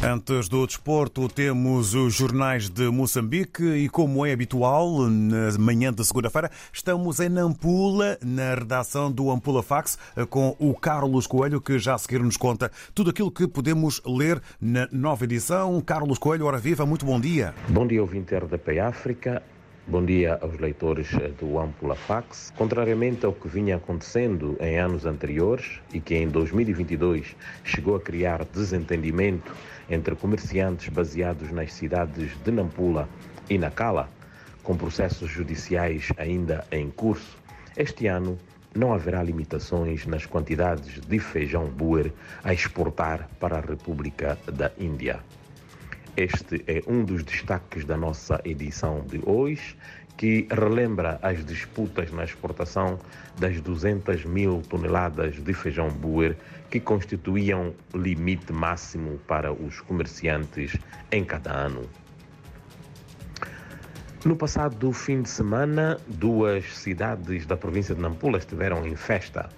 Antes do desporto, temos os jornais de Moçambique e, como é habitual, na manhã de segunda-feira, estamos em Nampula, na redação do Ampula Fax, com o Carlos Coelho, que já a seguir nos conta tudo aquilo que podemos ler na nova edição. Carlos Coelho, hora viva, muito bom dia. Bom dia, ouvinte RDP África. Bom dia aos leitores do Ampula Fax. Contrariamente ao que vinha acontecendo em anos anteriores e que em 2022 chegou a criar desentendimento entre comerciantes baseados nas cidades de Nampula e Nacala, com processos judiciais ainda em curso, este ano não haverá limitações nas quantidades de feijão buer a exportar para a República da Índia. Este é um dos destaques da nossa edição de hoje, que relembra as disputas na exportação das 200 mil toneladas de feijão buer que constituíam limite máximo para os comerciantes em cada ano. No passado fim de semana, duas cidades da província de Nampula estiveram em festa.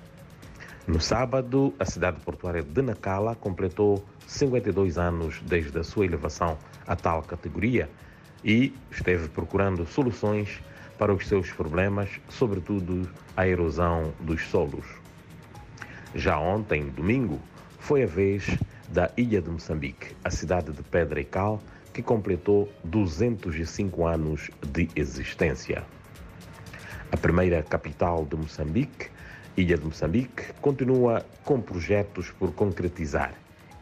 No sábado, a cidade portuária de Nacala completou 52 anos desde a sua elevação a tal categoria e esteve procurando soluções para os seus problemas, sobretudo a erosão dos solos. Já ontem, domingo, foi a vez da Ilha de Moçambique, a cidade de Pedra e Cal, que completou 205 anos de existência. A primeira capital de Moçambique, Ilha de Moçambique, continua com projetos por concretizar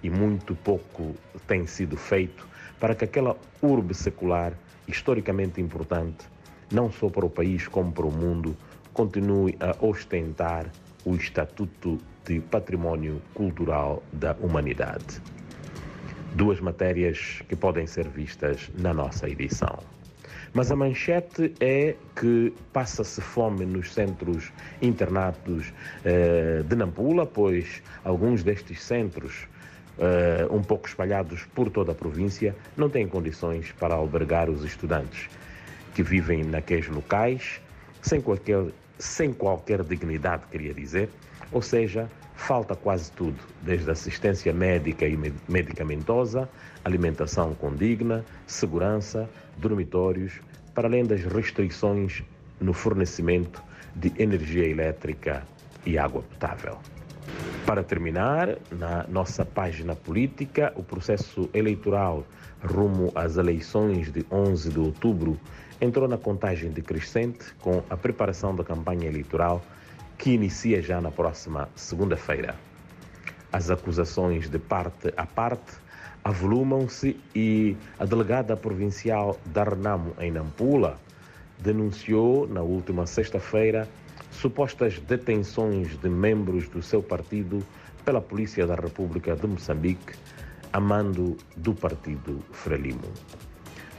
e muito pouco tem sido feito para que aquela urbe secular, historicamente importante, não só para o país como para o mundo, continue a ostentar o Estatuto de Património Cultural da Humanidade. Duas matérias que podem ser vistas na nossa edição. Mas a manchete é que passa-se fome nos centros internatos eh, de Nampula, pois alguns destes centros uh, um pouco espalhados por toda a província, não têm condições para albergar os estudantes que vivem naqueles locais sem qualquer, sem qualquer dignidade, queria dizer, ou seja, falta quase tudo, desde assistência médica e medicamentosa, alimentação condigna, segurança, dormitórios, para além das restrições no fornecimento de energia elétrica e água potável. Para terminar, na nossa página política, o processo eleitoral rumo às eleições de 11 de outubro entrou na contagem decrescente com a preparação da campanha eleitoral que inicia já na próxima segunda-feira. As acusações de parte a parte avolumam-se e a delegada provincial da Renamo em Nampula denunciou na última sexta-feira supostas detenções de membros do seu partido pela Polícia da República de Moçambique, a mando do partido Frelimo.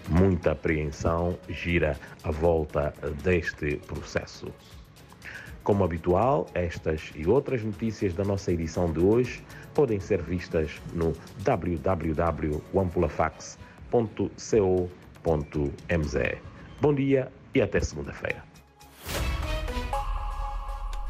Muita apreensão gira à volta deste processo. Como habitual, estas e outras notícias da nossa edição de hoje podem ser vistas no www.ampulafax.co.mz. Bom dia e até segunda-feira.